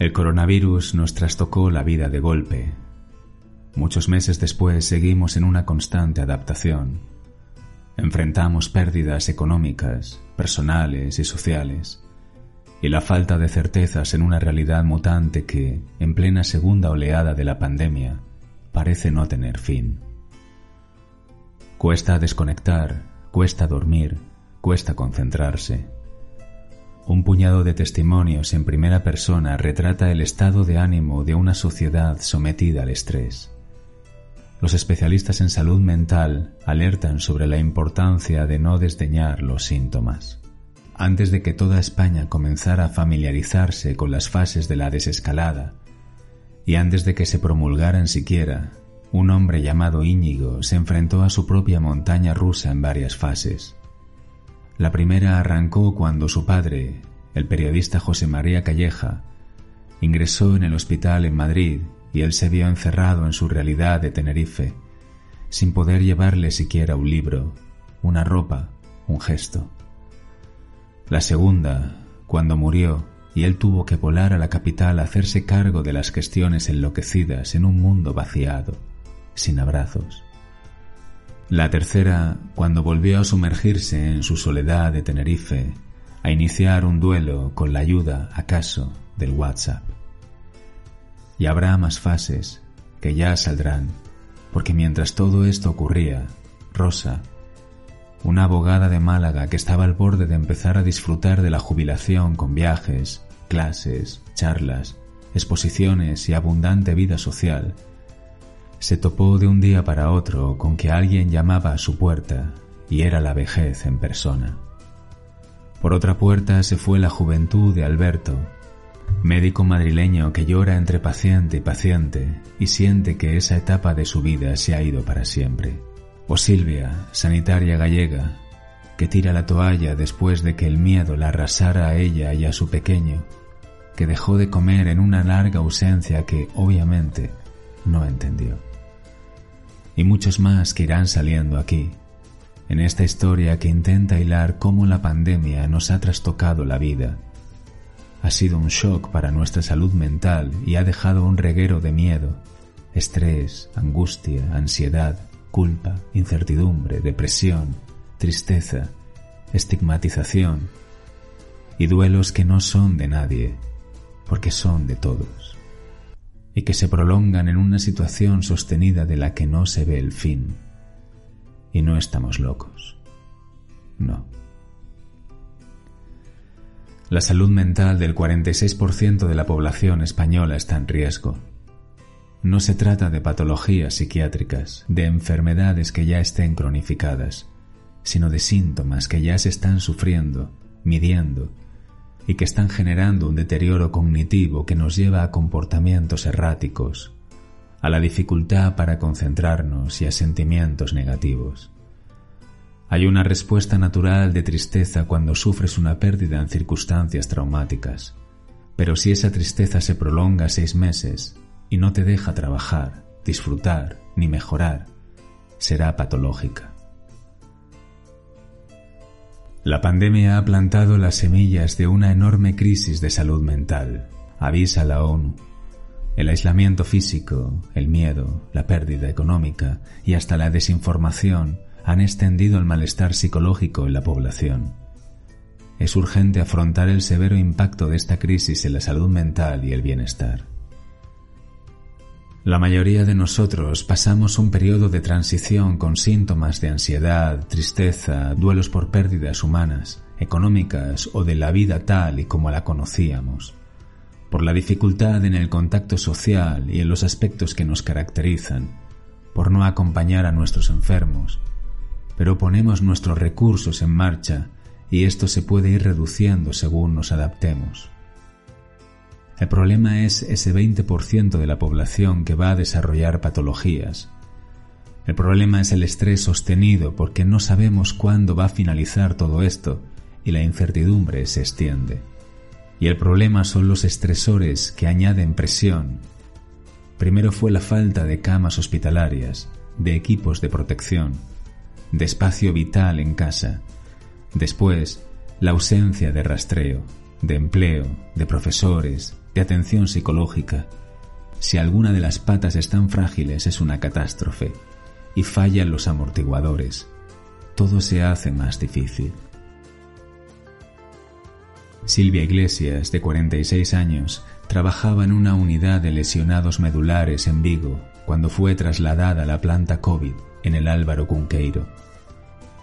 El coronavirus nos trastocó la vida de golpe. Muchos meses después seguimos en una constante adaptación. Enfrentamos pérdidas económicas, personales y sociales, y la falta de certezas en una realidad mutante que, en plena segunda oleada de la pandemia, parece no tener fin. Cuesta desconectar, cuesta dormir, cuesta concentrarse. Un puñado de testimonios en primera persona retrata el estado de ánimo de una sociedad sometida al estrés. Los especialistas en salud mental alertan sobre la importancia de no desdeñar los síntomas. Antes de que toda España comenzara a familiarizarse con las fases de la desescalada, y antes de que se promulgaran siquiera, un hombre llamado Íñigo se enfrentó a su propia montaña rusa en varias fases. La primera arrancó cuando su padre, el periodista José María Calleja, ingresó en el hospital en Madrid y él se vio encerrado en su realidad de Tenerife, sin poder llevarle siquiera un libro, una ropa, un gesto. La segunda, cuando murió y él tuvo que volar a la capital a hacerse cargo de las gestiones enloquecidas en un mundo vaciado, sin abrazos. La tercera, cuando volvió a sumergirse en su soledad de Tenerife, a iniciar un duelo con la ayuda, acaso, del WhatsApp. Y habrá más fases que ya saldrán, porque mientras todo esto ocurría, Rosa, una abogada de Málaga que estaba al borde de empezar a disfrutar de la jubilación con viajes, clases, charlas, exposiciones y abundante vida social, se topó de un día para otro con que alguien llamaba a su puerta y era la vejez en persona. Por otra puerta se fue la juventud de Alberto, médico madrileño que llora entre paciente y paciente y siente que esa etapa de su vida se ha ido para siempre. O Silvia, sanitaria gallega, que tira la toalla después de que el miedo la arrasara a ella y a su pequeño, que dejó de comer en una larga ausencia que, obviamente, no entendió y muchos más que irán saliendo aquí, en esta historia que intenta hilar cómo la pandemia nos ha trastocado la vida. Ha sido un shock para nuestra salud mental y ha dejado un reguero de miedo, estrés, angustia, ansiedad, culpa, incertidumbre, depresión, tristeza, estigmatización y duelos que no son de nadie, porque son de todos y que se prolongan en una situación sostenida de la que no se ve el fin. Y no estamos locos. No. La salud mental del 46% de la población española está en riesgo. No se trata de patologías psiquiátricas, de enfermedades que ya estén cronificadas, sino de síntomas que ya se están sufriendo, midiendo y que están generando un deterioro cognitivo que nos lleva a comportamientos erráticos, a la dificultad para concentrarnos y a sentimientos negativos. Hay una respuesta natural de tristeza cuando sufres una pérdida en circunstancias traumáticas, pero si esa tristeza se prolonga seis meses y no te deja trabajar, disfrutar ni mejorar, será patológica. La pandemia ha plantado las semillas de una enorme crisis de salud mental, avisa la ONU. El aislamiento físico, el miedo, la pérdida económica y hasta la desinformación han extendido el malestar psicológico en la población. es urgente afrontar el severo impacto de esta crisis en la salud mental y el bienestar. La mayoría de nosotros pasamos un periodo de transición con síntomas de ansiedad, tristeza, duelos por pérdidas humanas, económicas o de la vida tal y como la conocíamos, por la dificultad en el contacto social y en los aspectos que nos caracterizan, por no acompañar a nuestros enfermos, pero ponemos nuestros recursos en marcha y esto se puede ir reduciendo según nos adaptemos. El problema es ese 20% de la población que va a desarrollar patologías. El problema es el estrés sostenido porque no sabemos cuándo va a finalizar todo esto y la incertidumbre se extiende. Y el problema son los estresores que añaden presión. Primero fue la falta de camas hospitalarias, de equipos de protección, de espacio vital en casa, Después, la ausencia de rastreo, de empleo, de profesores, de atención psicológica. Si alguna de las patas están frágiles es una catástrofe y fallan los amortiguadores. Todo se hace más difícil. Silvia Iglesias, de 46 años, trabajaba en una unidad de lesionados medulares en Vigo cuando fue trasladada a la planta COVID en el Álvaro Cunqueiro.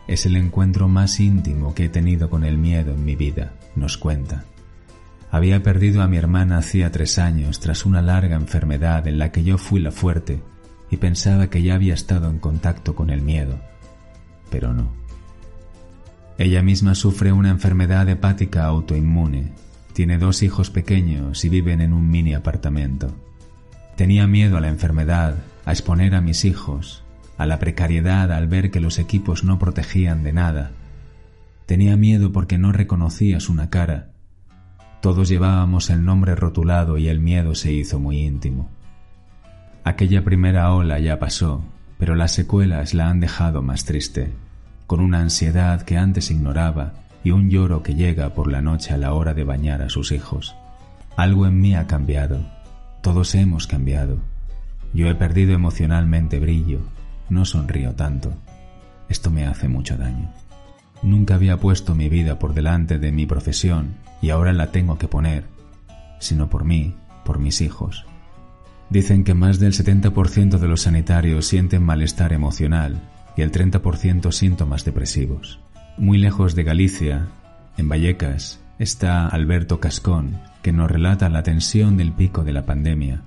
Es el encuentro más íntimo que he tenido con el miedo en mi vida, nos cuenta. Había perdido a mi hermana hacía tres años tras una larga enfermedad en la que yo fui la fuerte y pensaba que ya había estado en contacto con el miedo, pero no. Ella misma sufre una enfermedad hepática autoinmune, tiene dos hijos pequeños y viven en un mini apartamento. Tenía miedo a la enfermedad, a exponer a mis hijos, a la precariedad al ver que los equipos no protegían de nada. Tenía miedo porque no reconocías una cara. Todos llevábamos el nombre rotulado y el miedo se hizo muy íntimo. Aquella primera ola ya pasó, pero las secuelas la han dejado más triste, con una ansiedad que antes ignoraba y un lloro que llega por la noche a la hora de bañar a sus hijos. Algo en mí ha cambiado, todos hemos cambiado. Yo he perdido emocionalmente brillo, no sonrío tanto. Esto me hace mucho daño. Nunca había puesto mi vida por delante de mi profesión y ahora la tengo que poner, sino por mí, por mis hijos. Dicen que más del 70% de los sanitarios sienten malestar emocional y el 30% síntomas depresivos. Muy lejos de Galicia, en Vallecas, está Alberto Cascón, que nos relata la tensión del pico de la pandemia,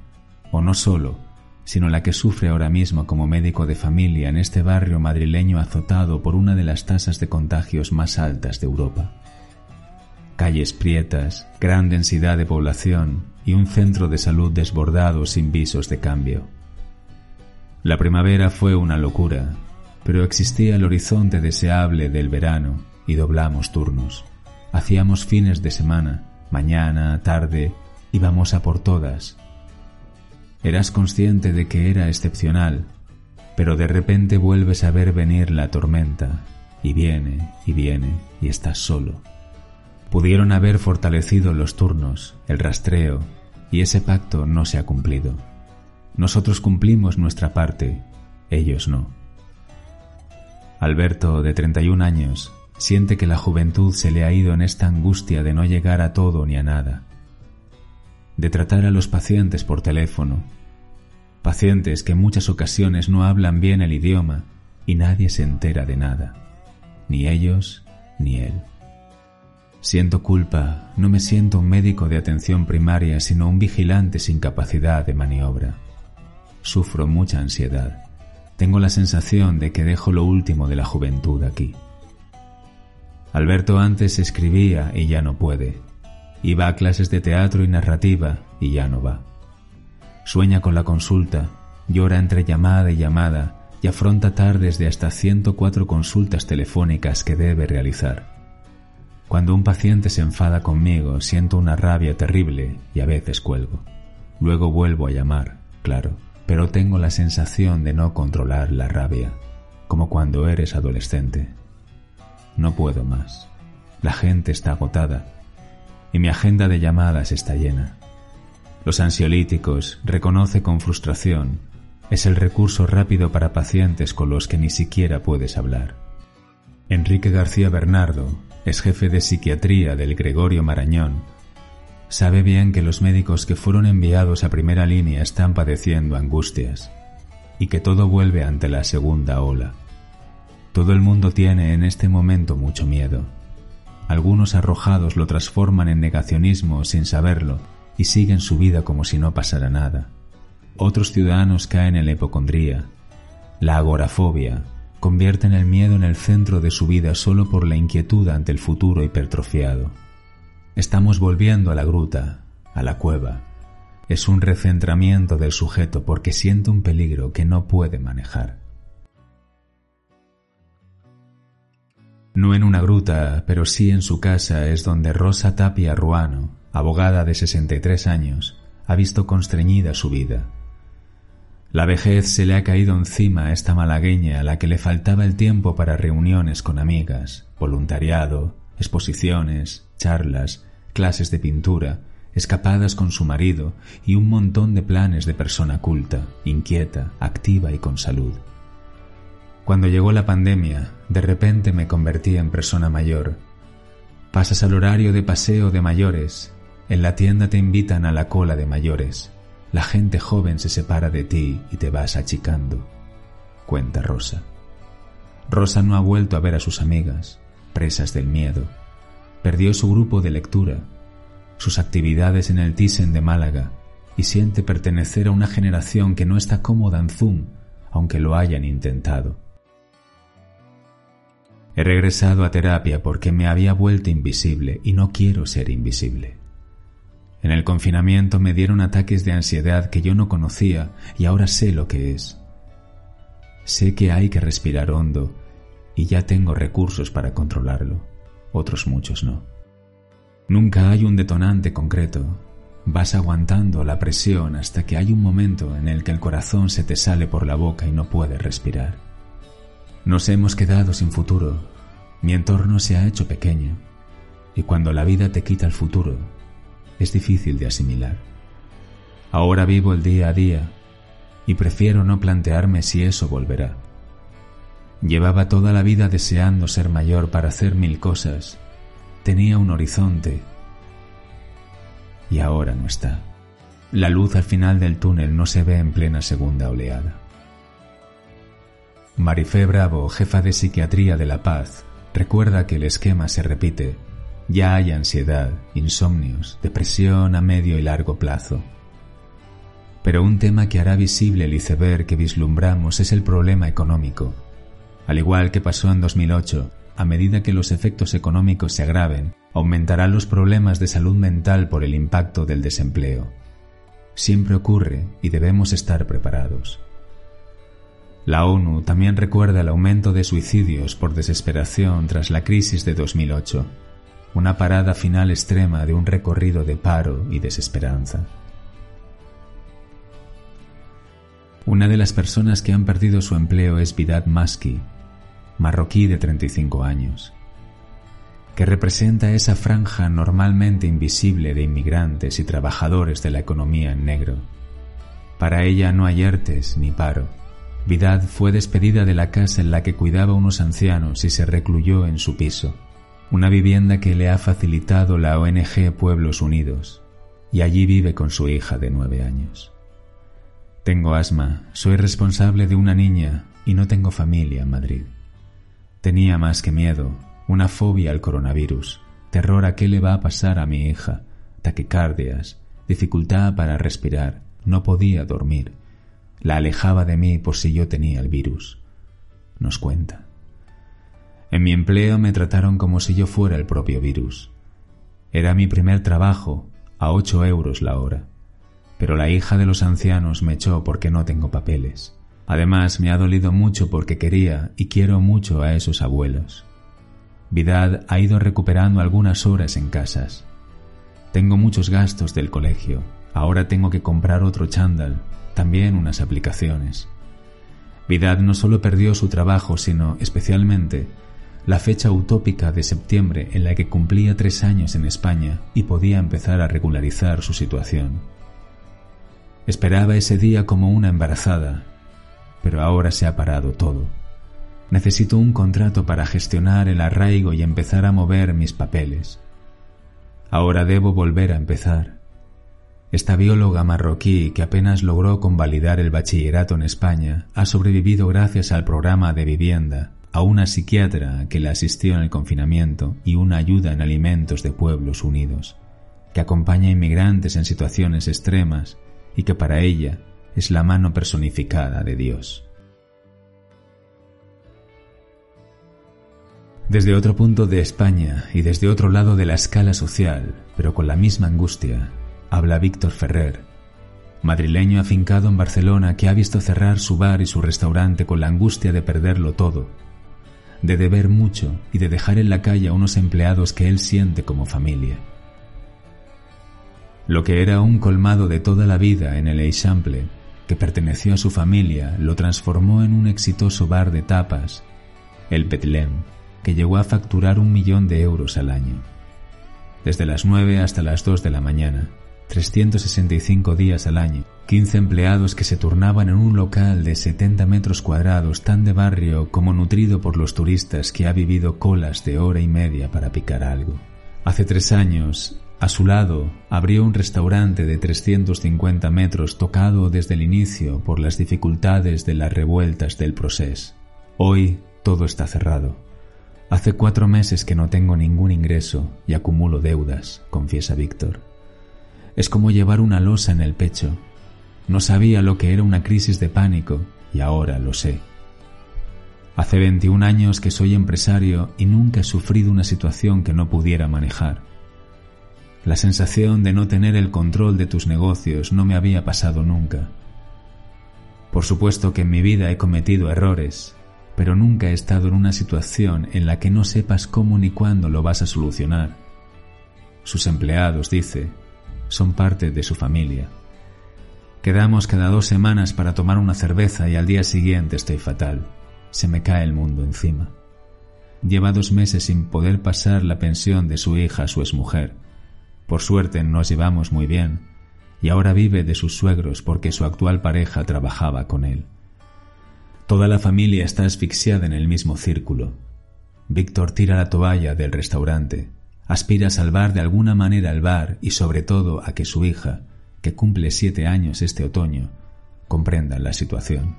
o no solo, sino la que sufre ahora mismo como médico de familia en este barrio madrileño azotado por una de las tasas de contagios más altas de Europa. Calles prietas, gran densidad de población y un centro de salud desbordado sin visos de cambio. La primavera fue una locura, pero existía el horizonte deseable del verano y doblamos turnos. Hacíamos fines de semana, mañana, tarde, íbamos a por todas, Eras consciente de que era excepcional, pero de repente vuelves a ver venir la tormenta, y viene, y viene, y estás solo. Pudieron haber fortalecido los turnos, el rastreo, y ese pacto no se ha cumplido. Nosotros cumplimos nuestra parte, ellos no. Alberto, de 31 años, siente que la juventud se le ha ido en esta angustia de no llegar a todo ni a nada de tratar a los pacientes por teléfono, pacientes que en muchas ocasiones no hablan bien el idioma y nadie se entera de nada, ni ellos ni él. Siento culpa, no me siento un médico de atención primaria, sino un vigilante sin capacidad de maniobra. Sufro mucha ansiedad. Tengo la sensación de que dejo lo último de la juventud aquí. Alberto antes escribía y ya no puede. Iba a clases de teatro y narrativa y ya no va. Sueña con la consulta, llora entre llamada y llamada y afronta tardes de hasta 104 consultas telefónicas que debe realizar. Cuando un paciente se enfada conmigo siento una rabia terrible y a veces cuelgo. Luego vuelvo a llamar, claro, pero tengo la sensación de no controlar la rabia, como cuando eres adolescente. No puedo más. La gente está agotada y mi agenda de llamadas está llena. Los ansiolíticos, reconoce con frustración, es el recurso rápido para pacientes con los que ni siquiera puedes hablar. Enrique García Bernardo, es jefe de psiquiatría del Gregorio Marañón, sabe bien que los médicos que fueron enviados a primera línea están padeciendo angustias y que todo vuelve ante la segunda ola. Todo el mundo tiene en este momento mucho miedo. Algunos arrojados lo transforman en negacionismo sin saberlo y siguen su vida como si no pasara nada. Otros ciudadanos caen en la hipocondría. La agorafobia convierten el miedo en el centro de su vida solo por la inquietud ante el futuro hipertrofiado. Estamos volviendo a la gruta, a la cueva. Es un recentramiento del sujeto porque siente un peligro que no puede manejar. No en una gruta, pero sí en su casa es donde Rosa Tapia Ruano, abogada de 63 años, ha visto constreñida su vida. La vejez se le ha caído encima a esta malagueña a la que le faltaba el tiempo para reuniones con amigas, voluntariado, exposiciones, charlas, clases de pintura, escapadas con su marido y un montón de planes de persona culta, inquieta, activa y con salud. Cuando llegó la pandemia, de repente me convertí en persona mayor. Pasas al horario de paseo de mayores, en la tienda te invitan a la cola de mayores, la gente joven se separa de ti y te vas achicando, cuenta Rosa. Rosa no ha vuelto a ver a sus amigas, presas del miedo. Perdió su grupo de lectura, sus actividades en el Thyssen de Málaga y siente pertenecer a una generación que no está cómoda en Zoom, aunque lo hayan intentado. He regresado a terapia porque me había vuelto invisible y no quiero ser invisible. En el confinamiento me dieron ataques de ansiedad que yo no conocía y ahora sé lo que es. Sé que hay que respirar hondo y ya tengo recursos para controlarlo, otros muchos no. Nunca hay un detonante concreto. Vas aguantando la presión hasta que hay un momento en el que el corazón se te sale por la boca y no puedes respirar. Nos hemos quedado sin futuro. Mi entorno se ha hecho pequeño. Y cuando la vida te quita el futuro, es difícil de asimilar. Ahora vivo el día a día y prefiero no plantearme si eso volverá. Llevaba toda la vida deseando ser mayor para hacer mil cosas. Tenía un horizonte y ahora no está. La luz al final del túnel no se ve en plena segunda oleada. Marifé Bravo, jefa de psiquiatría de La Paz, recuerda que el esquema se repite ya hay ansiedad, insomnios, depresión a medio y largo plazo. Pero un tema que hará visible el iceberg que vislumbramos es el problema económico. Al igual que pasó en 2008, a medida que los efectos económicos se agraven, aumentarán los problemas de salud mental por el impacto del desempleo. Siempre ocurre y debemos estar preparados. La ONU también recuerda el aumento de suicidios por desesperación tras la crisis de 2008 una parada final extrema de un recorrido de paro y desesperanza. Una de las personas que han perdido su empleo es Vidat Maski, marroquí de 35 años, que representa esa franja normalmente invisible de inmigrantes y trabajadores de la economía en negro. Para ella no hay ERTES ni paro. Vidad fue despedida de la casa en la que cuidaba unos ancianos y se recluyó en su piso una vivienda que le ha facilitado la ONG Pueblos Unidos, y allí vive con su hija de nueve años. Tengo asma, soy responsable de una niña y no tengo familia en Madrid. Tenía más que miedo, una fobia al coronavirus, terror a qué le va a pasar a mi hija, taquicardias, dificultad para respirar, no podía dormir. La alejaba de mí por si yo tenía el virus. Nos cuenta. En mi empleo me trataron como si yo fuera el propio virus. Era mi primer trabajo, a ocho euros la hora. Pero la hija de los ancianos me echó porque no tengo papeles. Además, me ha dolido mucho porque quería y quiero mucho a esos abuelos. Vidad ha ido recuperando algunas horas en casas. Tengo muchos gastos del colegio. Ahora tengo que comprar otro chándal, también unas aplicaciones. Vidad no solo perdió su trabajo, sino especialmente la fecha utópica de septiembre en la que cumplía tres años en España y podía empezar a regularizar su situación. Esperaba ese día como una embarazada, pero ahora se ha parado todo. Necesito un contrato para gestionar el arraigo y empezar a mover mis papeles. Ahora debo volver a empezar. Esta bióloga marroquí que apenas logró convalidar el bachillerato en España ha sobrevivido gracias al programa de vivienda, a una psiquiatra que la asistió en el confinamiento y una ayuda en alimentos de Pueblos Unidos, que acompaña a inmigrantes en situaciones extremas y que para ella es la mano personificada de Dios. Desde otro punto de España y desde otro lado de la escala social, pero con la misma angustia, habla Víctor Ferrer, madrileño afincado en Barcelona que ha visto cerrar su bar y su restaurante con la angustia de perderlo todo, de deber mucho y de dejar en la calle a unos empleados que él siente como familia. Lo que era un colmado de toda la vida en el Eixample, que perteneció a su familia, lo transformó en un exitoso bar de tapas, el Betlem, que llegó a facturar un millón de euros al año. Desde las 9 hasta las 2 de la mañana, 365 días al año, 15 empleados que se turnaban en un local de 70 metros cuadrados tan de barrio como nutrido por los turistas que ha vivido colas de hora y media para picar algo. Hace tres años, a su lado, abrió un restaurante de 350 metros tocado desde el inicio por las dificultades de las revueltas del proceso. Hoy todo está cerrado. Hace cuatro meses que no tengo ningún ingreso y acumulo deudas, confiesa Víctor. Es como llevar una losa en el pecho. No sabía lo que era una crisis de pánico y ahora lo sé. Hace 21 años que soy empresario y nunca he sufrido una situación que no pudiera manejar. La sensación de no tener el control de tus negocios no me había pasado nunca. Por supuesto que en mi vida he cometido errores pero nunca he estado en una situación en la que no sepas cómo ni cuándo lo vas a solucionar. Sus empleados, dice, son parte de su familia. Quedamos cada dos semanas para tomar una cerveza y al día siguiente estoy fatal. Se me cae el mundo encima. Lleva dos meses sin poder pasar la pensión de su hija a su exmujer. Por suerte nos llevamos muy bien, y ahora vive de sus suegros porque su actual pareja trabajaba con él. Toda la familia está asfixiada en el mismo círculo. Víctor tira la toalla del restaurante, aspira a salvar de alguna manera el bar y sobre todo a que su hija, que cumple siete años este otoño, comprenda la situación.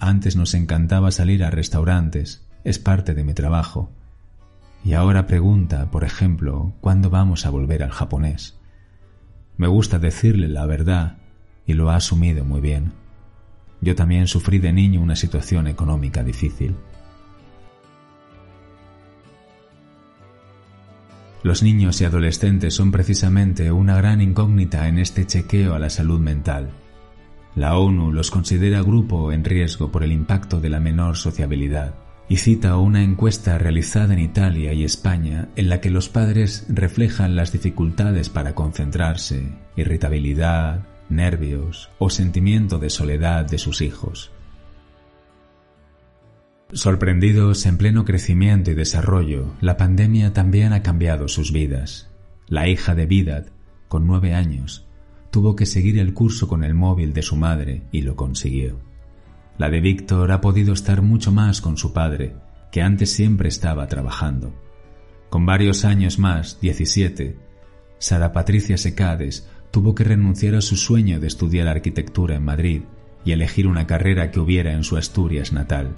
Antes nos encantaba salir a restaurantes, es parte de mi trabajo. Y ahora pregunta, por ejemplo, cuándo vamos a volver al japonés. Me gusta decirle la verdad y lo ha asumido muy bien. Yo también sufrí de niño una situación económica difícil. Los niños y adolescentes son precisamente una gran incógnita en este chequeo a la salud mental. La ONU los considera grupo en riesgo por el impacto de la menor sociabilidad y cita una encuesta realizada en Italia y España en la que los padres reflejan las dificultades para concentrarse, irritabilidad, nervios o sentimiento de soledad de sus hijos. Sorprendidos en pleno crecimiento y desarrollo, la pandemia también ha cambiado sus vidas. La hija de Vidad, con nueve años, tuvo que seguir el curso con el móvil de su madre y lo consiguió. La de Víctor ha podido estar mucho más con su padre, que antes siempre estaba trabajando. Con varios años más, 17, Sara Patricia Secades tuvo que renunciar a su sueño de estudiar arquitectura en Madrid y elegir una carrera que hubiera en su Asturias natal.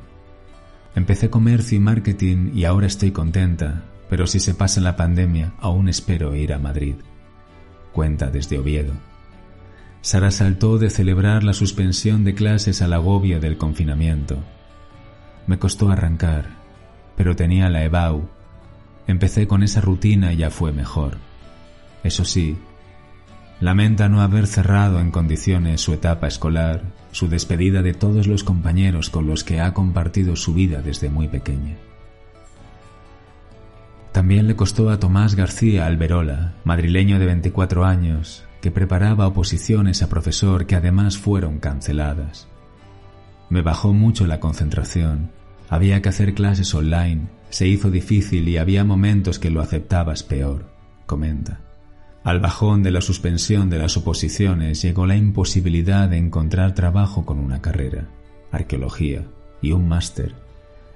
Empecé comercio y marketing y ahora estoy contenta, pero si se pasa la pandemia aún espero ir a Madrid. Cuenta desde Oviedo. Sara saltó de celebrar la suspensión de clases al agobio del confinamiento. Me costó arrancar, pero tenía la EBAU. Empecé con esa rutina y ya fue mejor. Eso sí, Lamenta no haber cerrado en condiciones su etapa escolar, su despedida de todos los compañeros con los que ha compartido su vida desde muy pequeña. También le costó a Tomás García Alberola, madrileño de 24 años, que preparaba oposiciones a profesor que además fueron canceladas. Me bajó mucho la concentración, había que hacer clases online, se hizo difícil y había momentos que lo aceptabas peor, comenta. Al bajón de la suspensión de las oposiciones llegó la imposibilidad de encontrar trabajo con una carrera, arqueología y un máster.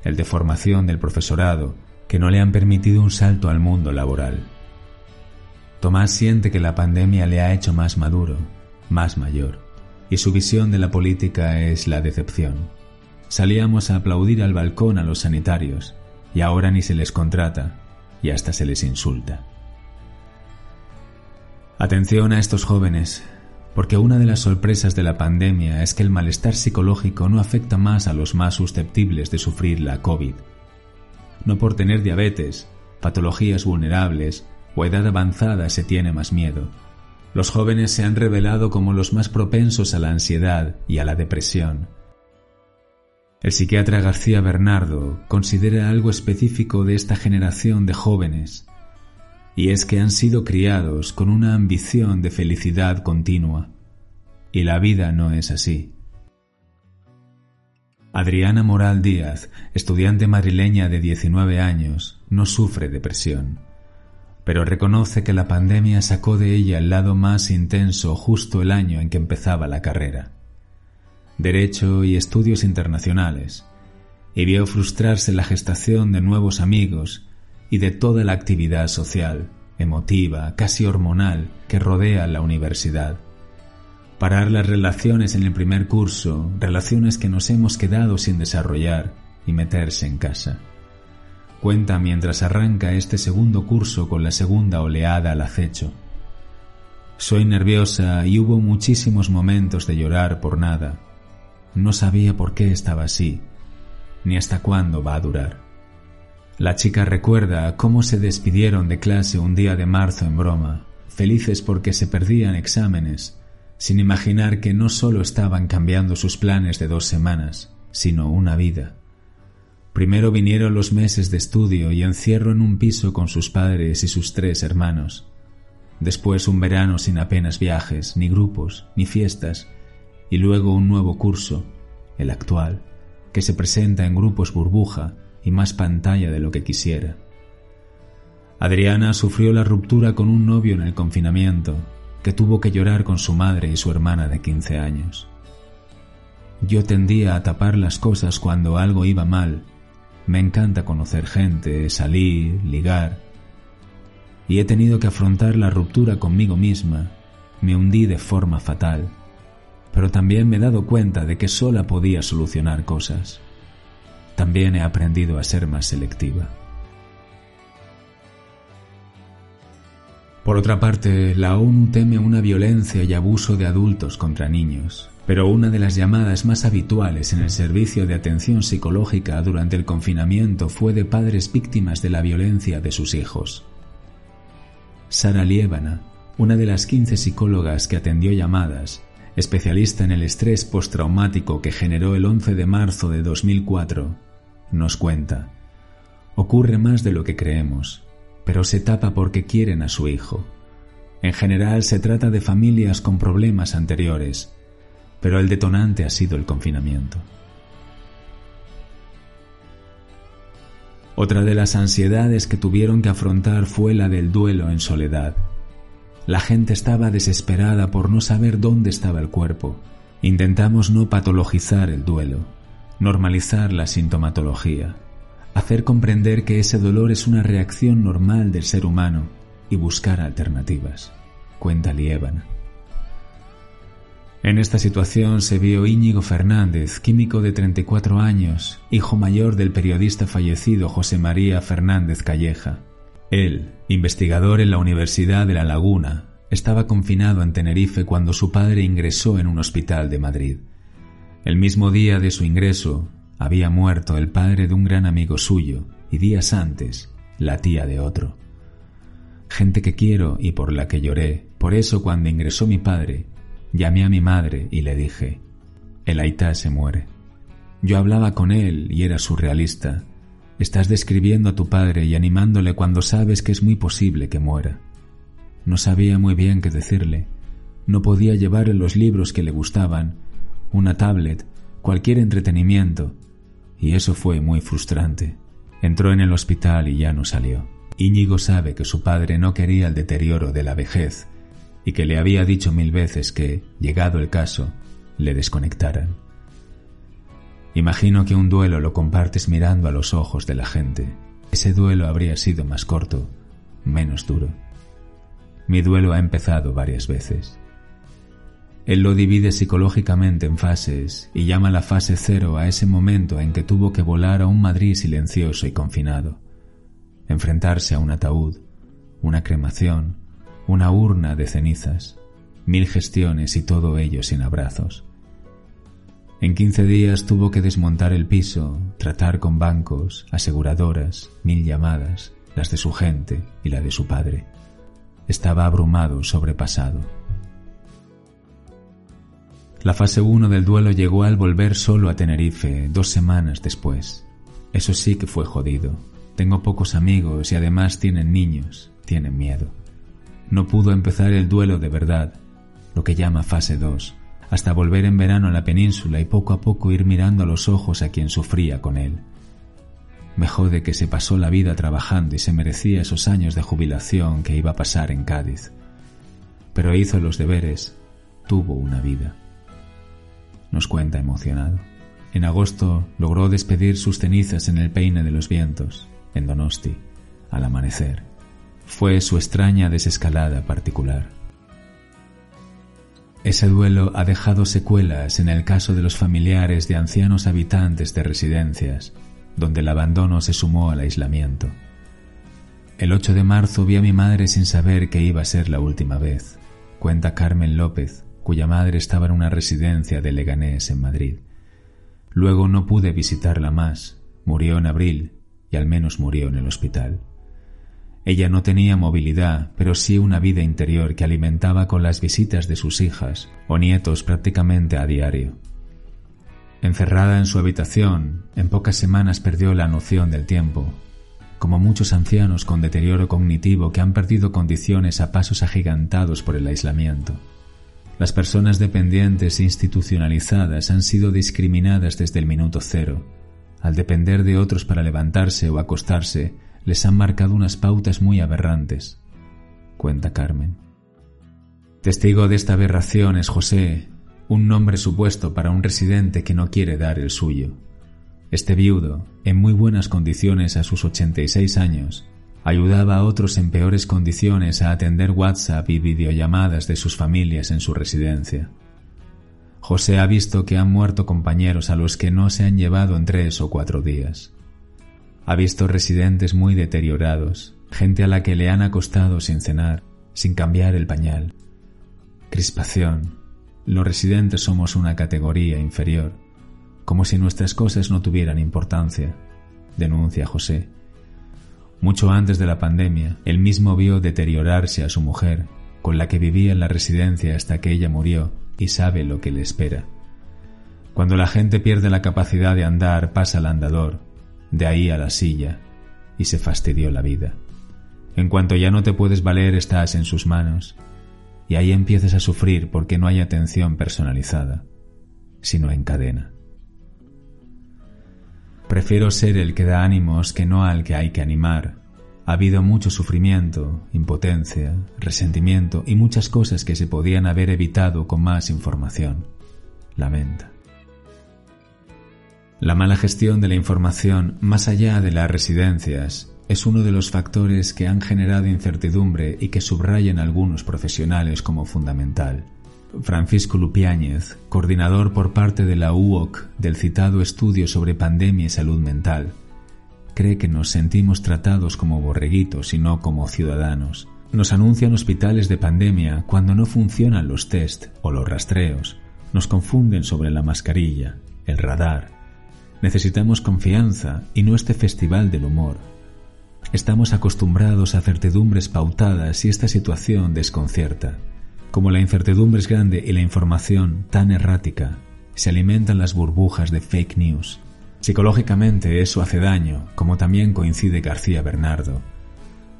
el de formación del profesorado, que no le han permitido un salto al mundo laboral. Tomás siente que la pandemia le ha hecho más maduro, más mayor, y su visión de la política es la decepción. Salíamos a aplaudir al balcón a los sanitarios, y ahora ni se les contrata, y hasta se les insulta. Atención a estos jóvenes, porque una de las sorpresas de la pandemia es que el malestar psicológico no afecta más a los más susceptibles de sufrir la COVID. No por tener diabetes, patologías vulnerables o edad avanzada se tiene más miedo. Los jóvenes se han revelado como los más propensos a la ansiedad y a la depresión. El psiquiatra García Bernardo considera algo específico de esta generación de jóvenes y es que han sido criados con una ambición de felicidad continua, y la vida no es así. Adriana Moral Díaz, estudiante madrileña de 19 años, no sufre depresión, pero reconoce que la pandemia sacó de ella el lado más intenso justo el año en que empezaba la carrera. Derecho y estudios internacionales, y vio frustrarse la gestación de nuevos amigos y de toda la actividad social, emotiva, casi hormonal, que rodea la universidad. Parar las relaciones en el primer curso, relaciones que nos hemos quedado sin desarrollar, y meterse en casa. Cuenta mientras arranca este segundo curso con la segunda oleada al acecho. Soy nerviosa y hubo muchísimos momentos de llorar por nada. No sabía por qué estaba así, ni hasta cuándo va a durar. La chica recuerda cómo se despidieron de clase un día de marzo en broma, felices porque se perdían exámenes, sin imaginar que no solo estaban cambiando sus planes de dos semanas, sino una vida. Primero vinieron los meses de estudio y encierro en un piso con sus padres y sus tres hermanos. Después un verano sin apenas viajes, ni grupos, ni fiestas, y luego un nuevo curso, el actual, que se presenta en grupos burbuja, y más pantalla de lo que quisiera. Adriana sufrió la ruptura con un novio en el confinamiento, que tuvo que llorar con su madre y su hermana de 15 años. Yo tendía a tapar las cosas cuando algo iba mal. Me encanta conocer gente, salir, ligar. Y he tenido que afrontar la ruptura conmigo misma. Me hundí de forma fatal. Pero también me he dado cuenta de que sola podía solucionar cosas también he aprendido a ser más selectiva. Por otra parte, la ONU teme una violencia y abuso de adultos contra niños, pero una de las llamadas más habituales en el servicio de atención psicológica durante el confinamiento fue de padres víctimas de la violencia de sus hijos. Sara Liébana, una de las 15 psicólogas que atendió llamadas, especialista en el estrés postraumático que generó el 11 de marzo de 2004, nos cuenta. Ocurre más de lo que creemos, pero se tapa porque quieren a su hijo. En general se trata de familias con problemas anteriores, pero el detonante ha sido el confinamiento. Otra de las ansiedades que tuvieron que afrontar fue la del duelo en soledad. La gente estaba desesperada por no saber dónde estaba el cuerpo. Intentamos no patologizar el duelo, normalizar la sintomatología, hacer comprender que ese dolor es una reacción normal del ser humano y buscar alternativas, cuenta Liébana. En esta situación se vio Íñigo Fernández, químico de 34 años, hijo mayor del periodista fallecido José María Fernández Calleja. Él, investigador en la Universidad de La Laguna, estaba confinado en Tenerife cuando su padre ingresó en un hospital de Madrid. El mismo día de su ingreso había muerto el padre de un gran amigo suyo y días antes la tía de otro. Gente que quiero y por la que lloré. Por eso cuando ingresó mi padre, llamé a mi madre y le dije, el Aitá se muere. Yo hablaba con él y era surrealista. Estás describiendo a tu padre y animándole cuando sabes que es muy posible que muera. No sabía muy bien qué decirle. No podía llevarle los libros que le gustaban una tablet, cualquier entretenimiento, y eso fue muy frustrante. Entró en el hospital y ya no salió. Íñigo sabe que su padre no quería el deterioro de la vejez y que le había dicho mil veces que, llegado el caso, le desconectaran. Imagino que un duelo lo compartes mirando a los ojos de la gente. Ese duelo habría sido más corto, menos duro. Mi duelo ha empezado varias veces. Él lo divide psicológicamente en fases y llama la fase cero a ese momento en que tuvo que volar a un Madrid silencioso y confinado, enfrentarse a un ataúd, una cremación, una urna de cenizas, mil gestiones y todo ello sin abrazos. En quince días tuvo que desmontar el piso, tratar con bancos, aseguradoras, mil llamadas, las de su gente y la de su padre. Estaba abrumado, sobrepasado. La fase 1 del duelo llegó al volver solo a Tenerife dos semanas después. Eso sí que fue jodido. Tengo pocos amigos y además tienen niños, tienen miedo. No pudo empezar el duelo de verdad, lo que llama fase 2, hasta volver en verano a la península y poco a poco ir mirando a los ojos a quien sufría con él. Me jode que se pasó la vida trabajando y se merecía esos años de jubilación que iba a pasar en Cádiz. Pero hizo los deberes, tuvo una vida nos cuenta emocionado. En agosto logró despedir sus cenizas en el peine de los vientos, en Donosti, al amanecer. Fue su extraña desescalada particular. Ese duelo ha dejado secuelas en el caso de los familiares de ancianos habitantes de residencias, donde el abandono se sumó al aislamiento. El 8 de marzo vi a mi madre sin saber que iba a ser la última vez, cuenta Carmen López, cuya madre estaba en una residencia de Leganés en Madrid. Luego no pude visitarla más, murió en abril y al menos murió en el hospital. Ella no tenía movilidad, pero sí una vida interior que alimentaba con las visitas de sus hijas o nietos prácticamente a diario. Encerrada en su habitación, en pocas semanas perdió la noción del tiempo, como muchos ancianos con deterioro cognitivo que han perdido condiciones a pasos agigantados por el aislamiento. Las personas dependientes e institucionalizadas han sido discriminadas desde el minuto cero. Al depender de otros para levantarse o acostarse, les han marcado unas pautas muy aberrantes, cuenta Carmen. Testigo de esta aberración es José, un nombre supuesto para un residente que no quiere dar el suyo. Este viudo, en muy buenas condiciones a sus 86 años, ayudaba a otros en peores condiciones a atender WhatsApp y videollamadas de sus familias en su residencia. José ha visto que han muerto compañeros a los que no se han llevado en tres o cuatro días. Ha visto residentes muy deteriorados, gente a la que le han acostado sin cenar, sin cambiar el pañal. Crispación. Los residentes somos una categoría inferior, como si nuestras cosas no tuvieran importancia, denuncia José. Mucho antes de la pandemia, él mismo vio deteriorarse a su mujer, con la que vivía en la residencia hasta que ella murió, y sabe lo que le espera. Cuando la gente pierde la capacidad de andar, pasa al andador, de ahí a la silla, y se fastidió la vida. En cuanto ya no te puedes valer, estás en sus manos, y ahí empiezas a sufrir porque no hay atención personalizada, sino en cadena. Prefiero ser el que da ánimos que no al que hay que animar. Ha habido mucho sufrimiento, impotencia, resentimiento y muchas cosas que se podían haber evitado con más información. Lamenta. La mala gestión de la información más allá de las residencias es uno de los factores que han generado incertidumbre y que subrayan algunos profesionales como fundamental. Francisco Lupiáñez, coordinador por parte de la UOC del citado estudio sobre pandemia y salud mental, cree que nos sentimos tratados como borreguitos y no como ciudadanos. Nos anuncian hospitales de pandemia cuando no funcionan los test o los rastreos. Nos confunden sobre la mascarilla, el radar. Necesitamos confianza y no este festival del humor. Estamos acostumbrados a certidumbres pautadas y esta situación desconcierta. Como la incertidumbre es grande y la información tan errática, se alimentan las burbujas de fake news. Psicológicamente eso hace daño, como también coincide García Bernardo.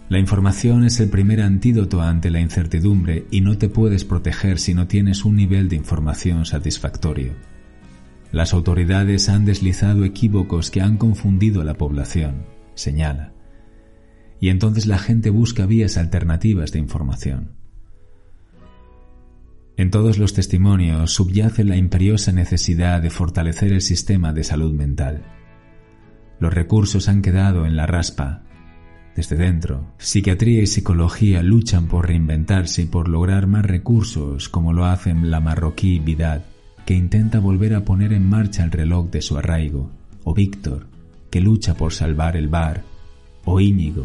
La información es el primer antídoto ante la incertidumbre y no te puedes proteger si no tienes un nivel de información satisfactorio. Las autoridades han deslizado equívocos que han confundido a la población, señala. Y entonces la gente busca vías alternativas de información. En todos los testimonios subyace la imperiosa necesidad de fortalecer el sistema de salud mental. Los recursos han quedado en la raspa. Desde dentro, psiquiatría y psicología luchan por reinventarse y por lograr más recursos como lo hacen la marroquí Vidal, que intenta volver a poner en marcha el reloj de su arraigo, o Víctor, que lucha por salvar el bar, o Íñigo,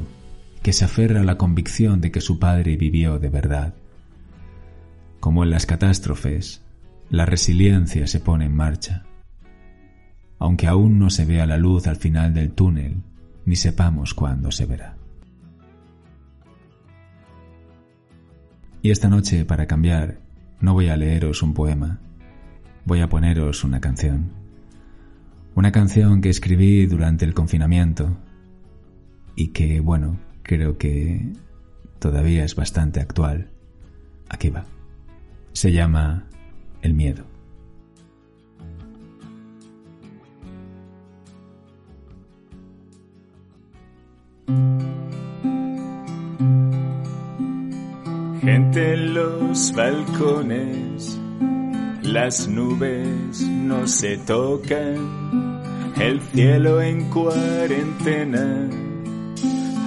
que se aferra a la convicción de que su padre vivió de verdad. Como en las catástrofes, la resiliencia se pone en marcha. Aunque aún no se vea la luz al final del túnel, ni sepamos cuándo se verá. Y esta noche, para cambiar, no voy a leeros un poema, voy a poneros una canción. Una canción que escribí durante el confinamiento y que, bueno, creo que todavía es bastante actual. Aquí va se llama el miedo. Gente en los balcones, las nubes no se tocan, el cielo en cuarentena,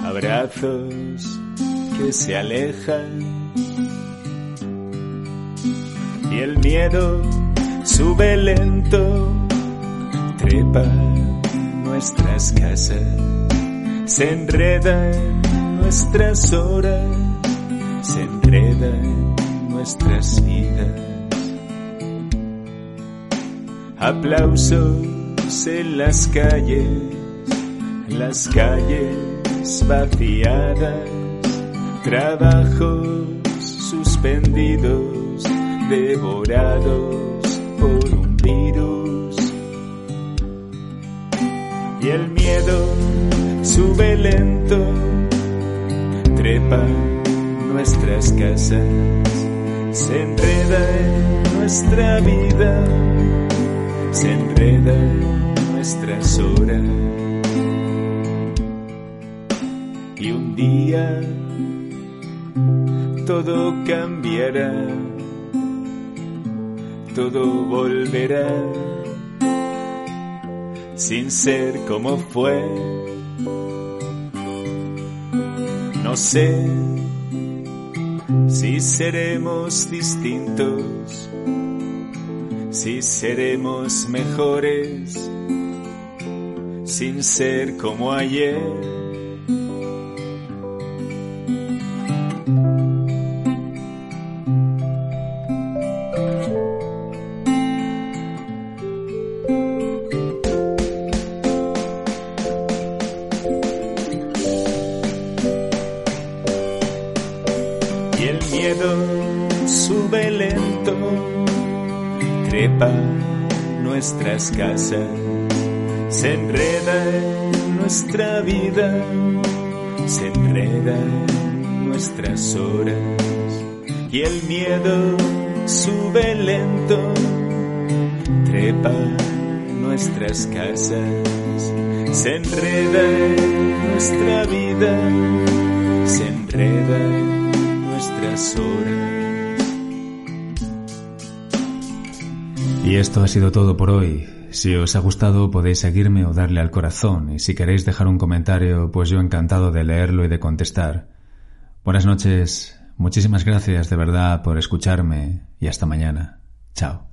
abrazos que se alejan y el miedo sube lento, trepa nuestras casas, se enreda en nuestras horas, se enreda en nuestras vidas. Aplausos en las calles, las calles vaciadas, trabajos suspendidos devorados por un virus. Y el miedo sube lento, trepa nuestras casas, se enreda en nuestra vida, se enreda en nuestras horas. Y un día todo cambiará todo volverá sin ser como fue. No sé si seremos distintos, si seremos mejores, sin ser como ayer. Se enreda en nuestra vida, se enreda en nuestras horas y el miedo sube lento, trepa nuestras casas, se enreda en nuestra vida, se enreda en nuestras horas. Y esto ha sido todo por hoy. Si os ha gustado podéis seguirme o darle al corazón y si queréis dejar un comentario pues yo encantado de leerlo y de contestar. Buenas noches, muchísimas gracias de verdad por escucharme y hasta mañana. Chao.